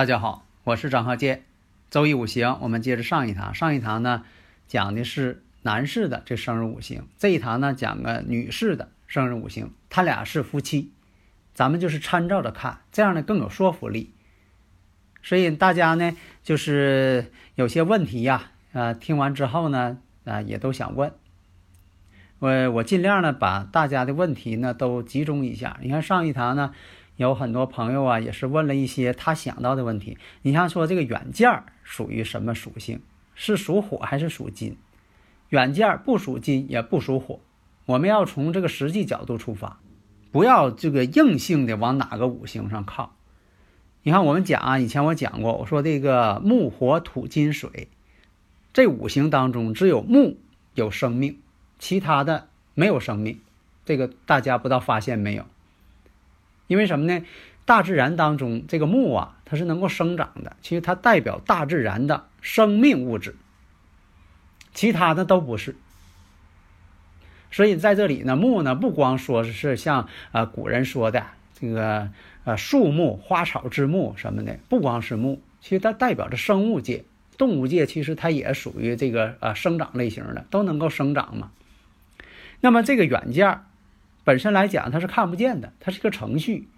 大家好，我是张鹤剑。周易五行，我们接着上一堂。上一堂呢，讲的是男士的这生日五行，这一堂呢，讲个女士的生日五行。他俩是夫妻，咱们就是参照着看，这样呢更有说服力。所以大家呢，就是有些问题呀，啊，听完之后呢，啊，也都想问。我我尽量呢，把大家的问题呢都集中一下。你看上一堂呢。有很多朋友啊，也是问了一些他想到的问题。你像说这个远件儿属于什么属性？是属火还是属金？远件儿不属金也不属火。我们要从这个实际角度出发，不要这个硬性的往哪个五行上靠。你看我们讲啊，以前我讲过，我说这个木火土金水这五行当中，只有木有生命，其他的没有生命。这个大家不知道发现没有？因为什么呢？大自然当中这个木啊，它是能够生长的，其实它代表大自然的生命物质，其他的都不是。所以在这里呢，木呢不光说是像呃古人说的这个呃树木、花草之木什么的，不光是木，其实它代表着生物界、动物界，其实它也属于这个呃生长类型的，都能够生长嘛。那么这个软件。本身来讲，它是看不见的，它是个程序。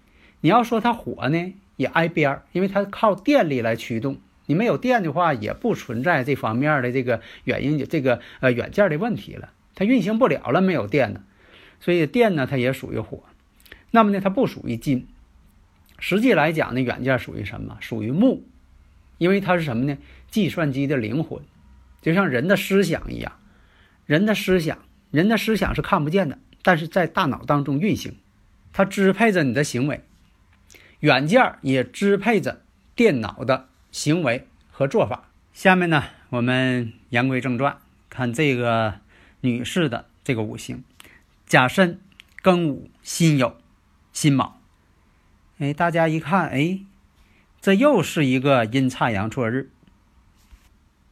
你要说它火呢，也挨边儿，因为它靠电力来驱动。你没有电的话，也不存在这方面的这个原因，这个呃软件的问题了，它运行不了了，没有电呢。所以电呢，它也属于火。那么呢，它不属于金。实际来讲呢，软件属于什么？属于木，因为它是什么呢？计算机的灵魂，就像人的思想一样。人的思想，人的思想是看不见的。但是在大脑当中运行，它支配着你的行为，软件也支配着电脑的行为和做法。下面呢，我们言归正传，看这个女士的这个五行：甲申、庚午、辛酉、辛卯。哎，大家一看，哎，这又是一个阴差阳错日，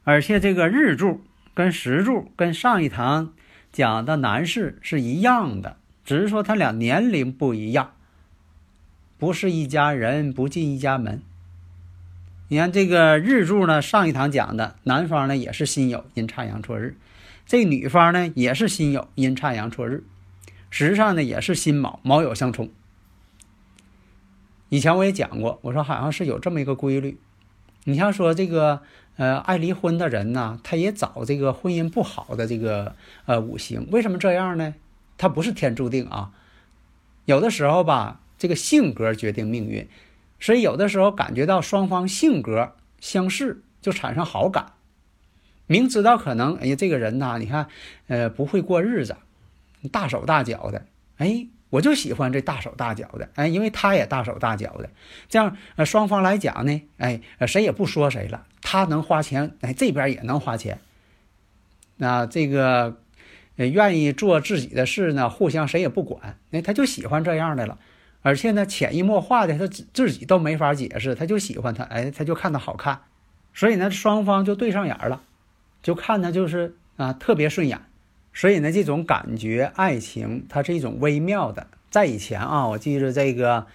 而且这个日柱跟时柱跟上一堂。讲的男士是一样的，只是说他俩年龄不一样，不是一家人不进一家门。你看这个日柱呢，上一堂讲的男方呢也是辛酉阴差阳错日，这女方呢也是辛酉阴差阳错日，实际上呢也是辛卯卯酉相冲。以前我也讲过，我说好像是有这么一个规律。你像说这个。呃，爱离婚的人呢，他也找这个婚姻不好的这个呃五行，为什么这样呢？他不是天注定啊，有的时候吧，这个性格决定命运，所以有的时候感觉到双方性格相似，就产生好感。明知道可能，哎呀，这个人呐，你看，呃，不会过日子，大手大脚的，哎。我就喜欢这大手大脚的，哎，因为他也大手大脚的，这样呃双方来讲呢，哎，谁也不说谁了，他能花钱，哎，这边也能花钱，那这个呃愿意做自己的事呢，互相谁也不管，哎，他就喜欢这样的了，而且呢潜移默化的，他自自己都没法解释，他就喜欢他，哎，他就看他好看，所以呢双方就对上眼了，就看他就是啊特别顺眼。所以呢，这种感觉，爱情它是一种微妙的。在以前啊，我记着这个，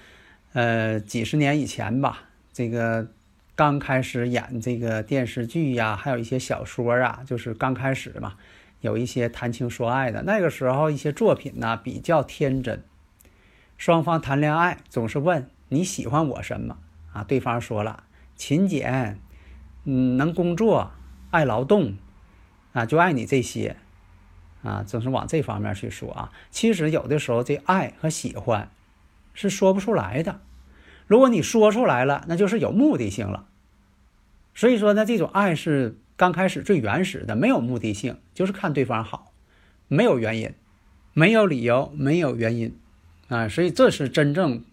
呃，几十年以前吧，这个刚开始演这个电视剧呀，还有一些小说啊，就是刚开始嘛，有一些谈情说爱的。那个时候，一些作品呢比较天真，双方谈恋爱总是问你喜欢我什么啊？对方说了勤俭，嗯，能工作，爱劳动，啊，就爱你这些。啊，总是往这方面去说啊。其实有的时候，这爱和喜欢是说不出来的。如果你说出来了，那就是有目的性了。所以说呢，这种爱是刚开始最原始的，没有目的性，就是看对方好，没有原因，没有理由，没有原因，啊，所以这是真正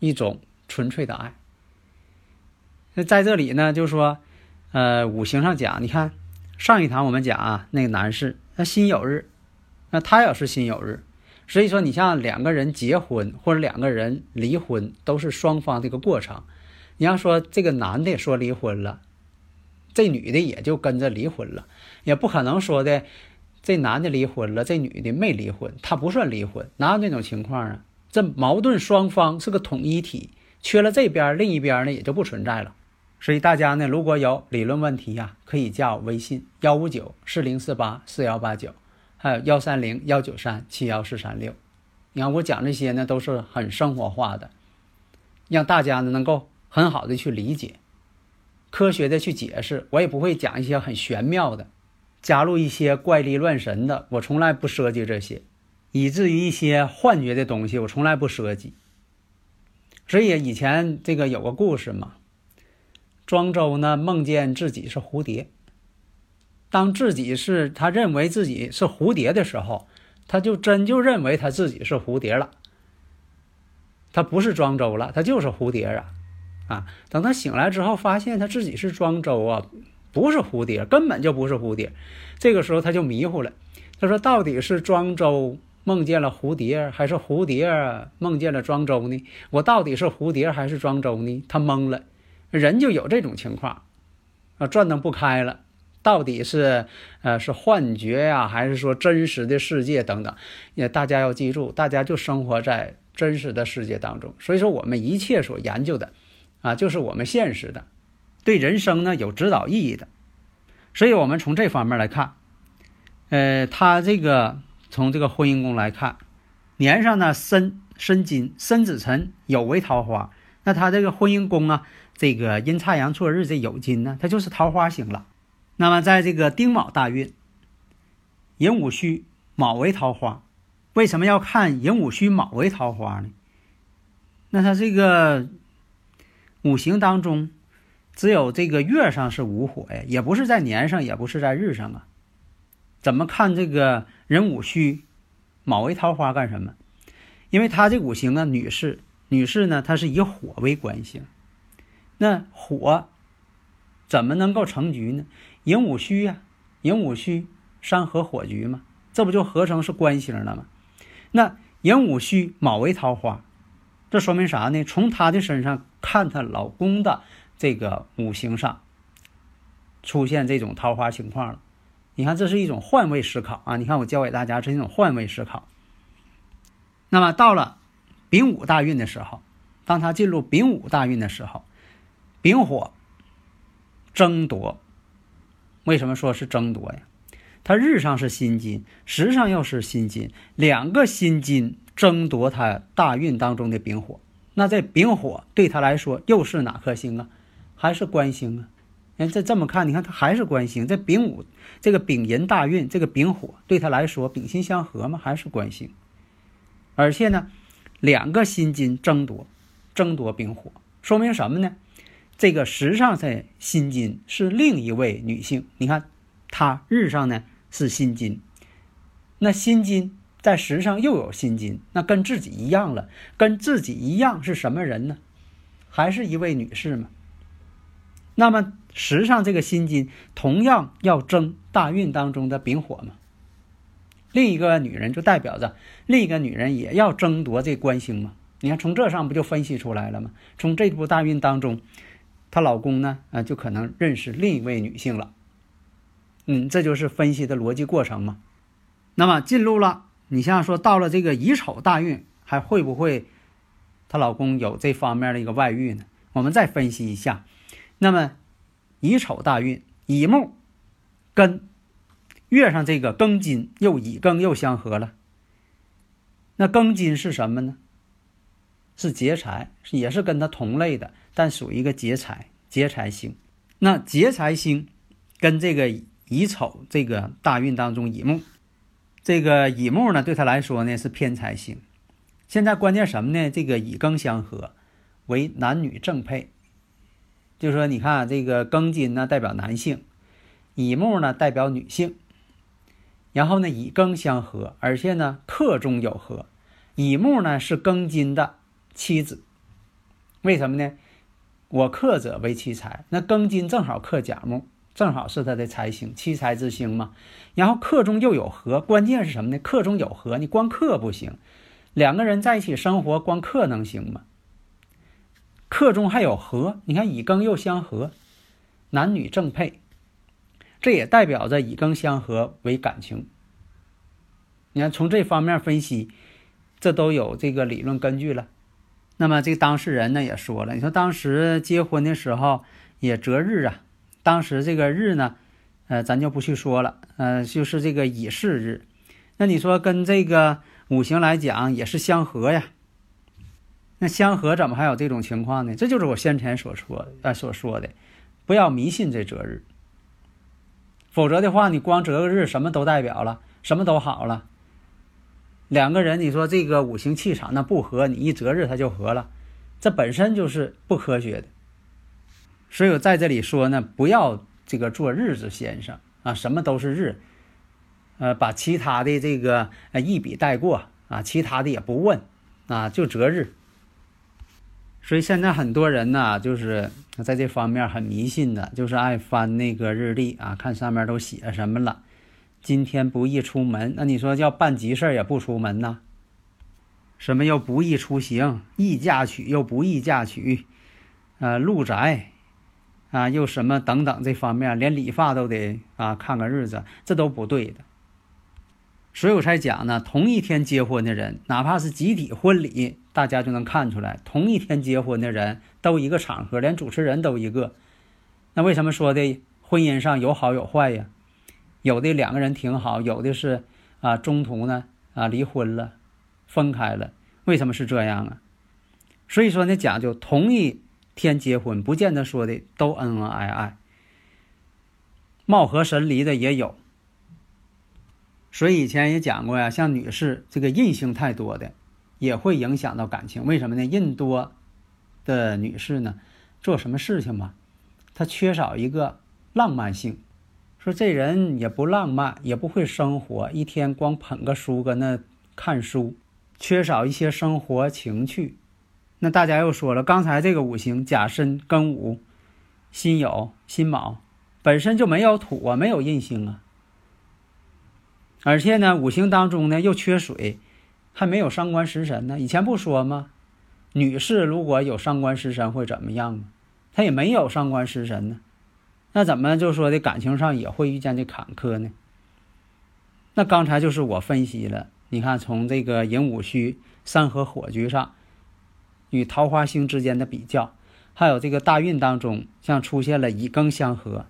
一种纯粹的爱。那在这里呢，就说，呃，五行上讲，你看上一堂我们讲啊，那个男士那辛有日，那他要是辛有日，所以说你像两个人结婚或者两个人离婚，都是双方这个过程。你要说这个男的说离婚了，这女的也就跟着离婚了，也不可能说的这男的离婚了，这女的没离婚，他不算离婚，哪有那种情况啊？这矛盾双方是个统一体，缺了这边，另一边呢也就不存在了。所以大家呢，如果有理论问题呀，可以加我微信幺五九四零四八四幺八九，还有幺三零幺九三七幺四三六。你看我讲这些呢，都是很生活化的，让大家呢能够。很好的去理解，科学的去解释，我也不会讲一些很玄妙的，加入一些怪力乱神的，我从来不涉及这些，以至于一些幻觉的东西，我从来不涉及。所以以前这个有个故事嘛，庄周呢梦见自己是蝴蝶，当自己是他认为自己是蝴蝶的时候，他就真就认为他自己是蝴蝶了，他不是庄周了，他就是蝴蝶啊。啊！等他醒来之后，发现他自己是庄周啊，不是蝴蝶，根本就不是蝴蝶。这个时候他就迷糊了。他说：“到底是庄周梦见了蝴蝶，还是蝴蝶梦见了庄周呢？我到底是蝴蝶还是庄周呢？”他懵了。人就有这种情况，啊，转腾不开了。到底是呃是幻觉呀，还是说真实的世界等等？也大家要记住，大家就生活在真实的世界当中。所以说，我们一切所研究的。啊，就是我们现实的，对人生呢有指导意义的，所以我们从这方面来看，呃，他这个从这个婚姻宫来看，年上呢申申金申子辰酉为桃花，那他这个婚姻宫啊，这个阴差阳错日这酉金呢，它就是桃花星了。那么在这个丁卯大运，寅午戌卯为桃花，为什么要看寅午戌卯为桃花呢？那他这个。五行当中，只有这个月上是无火呀，也不是在年上，也不是在日上啊。怎么看这个壬午戌卯为桃花干什么？因为他这五行啊，女士，女士呢，她是以火为官星。那火怎么能够成局呢？寅午戌呀，寅午戌山河火局嘛，这不就合成是官星了吗？那寅午戌卯为桃花。这说明啥呢？从她的身上看，她老公的这个五行上出现这种桃花情况了。你看，这是一种换位思考啊！你看，我教给大家这是一种换位思考。那么到了丙午大运的时候，当他进入丙午大运的时候，丙火争夺。为什么说是争夺呀？他日上是辛金，时上又是辛金，两个辛金。争夺他大运当中的丙火，那这丙火对他来说又是哪颗星啊？还是官星啊？哎，这这么看，你看他还是官星。这丙午这个丙寅大运，这个丙火对他来说丙辛相合吗？还是官星？而且呢，两个辛金争夺，争夺丙火，说明什么呢？这个时上在辛金是另一位女性。你看，她日上呢是辛金，那辛金。在时上又有辛金，那跟自己一样了。跟自己一样是什么人呢？还是一位女士吗？那么时上这个辛金同样要争大运当中的丙火吗？另一个女人就代表着另一个女人也要争夺这官星吗？你看从这上不就分析出来了吗？从这部大运当中，她老公呢，啊，就可能认识另一位女性了。嗯，这就是分析的逻辑过程嘛。那么进入了。你像说到了这个乙丑大运，还会不会她老公有这方面的一个外遇呢？我们再分析一下。那么乙丑大运，乙木跟月上这个庚金又乙庚又相合了。那庚金是什么呢？是劫财，也是跟他同类的，但属于一个劫财劫财星。那劫财星跟这个乙丑这个大运当中乙木。这个乙木呢，对他来说呢是偏财星。现在关键什么呢？这个乙庚相合，为男女正配。就说你看这个庚金呢代表男性，乙木呢代表女性，然后呢乙庚相合，而且呢克中有合。乙木呢是庚金的妻子，为什么呢？我克者为妻财，那庚金正好克甲木，正好是他的财星，妻财之星嘛。然后克中又有合，关键是什么呢？克中有合，你光克不行，两个人在一起生活，光克能行吗？克中还有合，你看乙庚又相合，男女正配。这也代表着以庚相合为感情。你看，从这方面分析，这都有这个理论根据了。那么这个当事人呢也说了，你说当时结婚的时候也择日啊，当时这个日呢，呃，咱就不去说了，呃，就是这个乙巳日。那你说跟这个五行来讲也是相合呀？那相合怎么还有这种情况呢？这就是我先前所说呃所说的，不要迷信这择日。否则的话，你光择个日，什么都代表了，什么都好了。两个人，你说这个五行气场那不合，你一择日它就合了，这本身就是不科学的。所以我在这里说呢，不要这个做日子先生啊，什么都是日，呃，把其他的这个一笔带过啊，其他的也不问啊，就择日。所以现在很多人呢，就是在这方面很迷信的，就是爱翻那个日历啊，看上面都写什么了。今天不宜出门，那你说要办急事也不出门呐？什么又不宜出行？宜嫁娶又不宜嫁娶？啊，路宅啊，又什么等等这方面，连理发都得啊看个日子，这都不对的。所以我才讲呢，同一天结婚的人，哪怕是集体婚礼。大家就能看出来，同一天结婚的人都一个场合，连主持人都一个。那为什么说的婚姻上有好有坏呀？有的两个人挺好，有的是啊中途呢啊离婚了，分开了。为什么是这样啊？所以说呢，讲究同一天结婚，不见得说的都恩恩爱爱，貌合神离的也有。所以以前也讲过呀，像女士这个印星太多的。也会影响到感情，为什么呢？印多的女士呢，做什么事情吧，她缺少一个浪漫性。说这人也不浪漫，也不会生活，一天光捧个书搁那看书，缺少一些生活情趣。那大家又说了，刚才这个五行甲申庚午辛酉辛卯本身就没有土啊，没有印星啊，而且呢，五行当中呢又缺水。还没有伤官食神呢，以前不说吗？女士如果有伤官食神会怎么样吗？她也没有伤官食神呢，那怎么就说的感情上也会遇见这坎坷呢？那刚才就是我分析了，你看从这个寅午戌三合火局上与桃花星之间的比较，还有这个大运当中像出现了乙庚相合，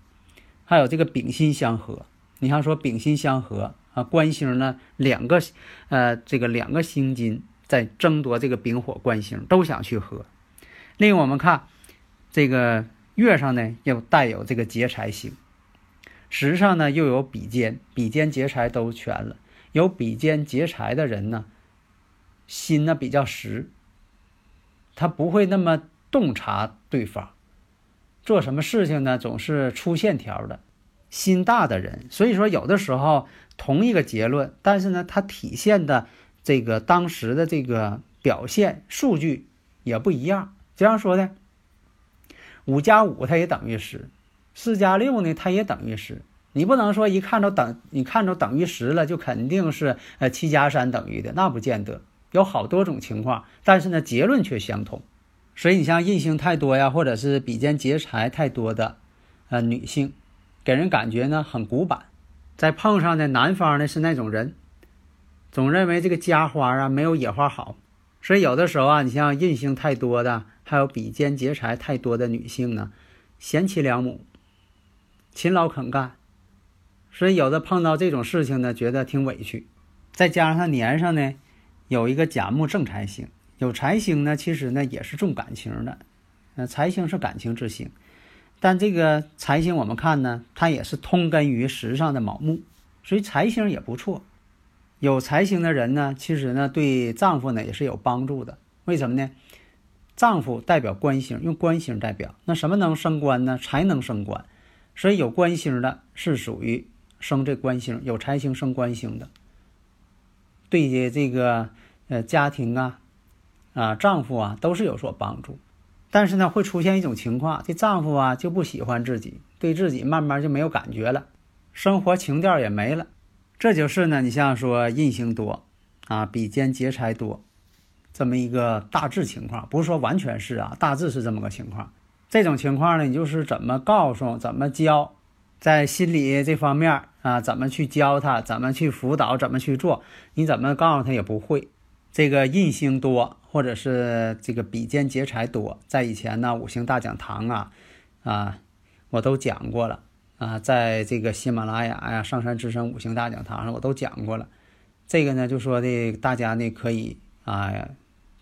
还有这个丙辛相合，你看说丙辛相合。啊，官星呢，两个，呃，这个两个星金在争夺这个丙火官星，都想去合。另，我们看这个月上呢，又带有这个劫财星，时上呢又有比肩，比肩劫财都全了。有比肩劫财的人呢，心呢比较实，他不会那么洞察对方，做什么事情呢，总是粗线条的。心大的人，所以说有的时候同一个结论，但是呢，它体现的这个当时的这个表现数据也不一样。这样说的，五加五它也等于十，四加六呢它也等于十。你不能说一看着等，你看着等于十了，就肯定是呃七加三等于的，那不见得。有好多种情况，但是呢结论却相同。所以你像印星太多呀，或者是比肩劫财太多的呃女性。给人感觉呢很古板，再碰上的男方呢是那种人，总认为这个家花啊没有野花好，所以有的时候啊，你像印星太多的，还有比肩劫财太多的女性呢，贤妻良母，勤劳肯干，所以有的碰到这种事情呢，觉得挺委屈。再加上他年上呢有一个甲木正财星，有财星呢，其实呢也是重感情的，呃，财星是感情之星。但这个财星我们看呢，它也是通根于时上的卯木，所以财星也不错。有财星的人呢，其实呢对丈夫呢也是有帮助的。为什么呢？丈夫代表官星，用官星代表，那什么能升官呢？才能升官。所以有官星的是属于生这官星，有财星生官星的，对于这个呃家庭啊啊丈夫啊都是有所帮助。但是呢，会出现一种情况，这丈夫啊就不喜欢自己，对自己慢慢就没有感觉了，生活情调也没了。这就是呢，你像说印星多啊，比肩劫财多，这么一个大致情况，不是说完全是啊，大致是这么个情况。这种情况呢，你就是怎么告诉、怎么教，在心理这方面啊，怎么去教他，怎么去辅导，怎么去做，你怎么告诉他也不会。这个印星多，或者是这个比肩劫财多，在以前呢五行大讲堂啊，啊，我都讲过了啊，在这个喜马拉雅呀、上山之声五行大讲堂上我都讲过了。这个呢，就说的大家呢可以啊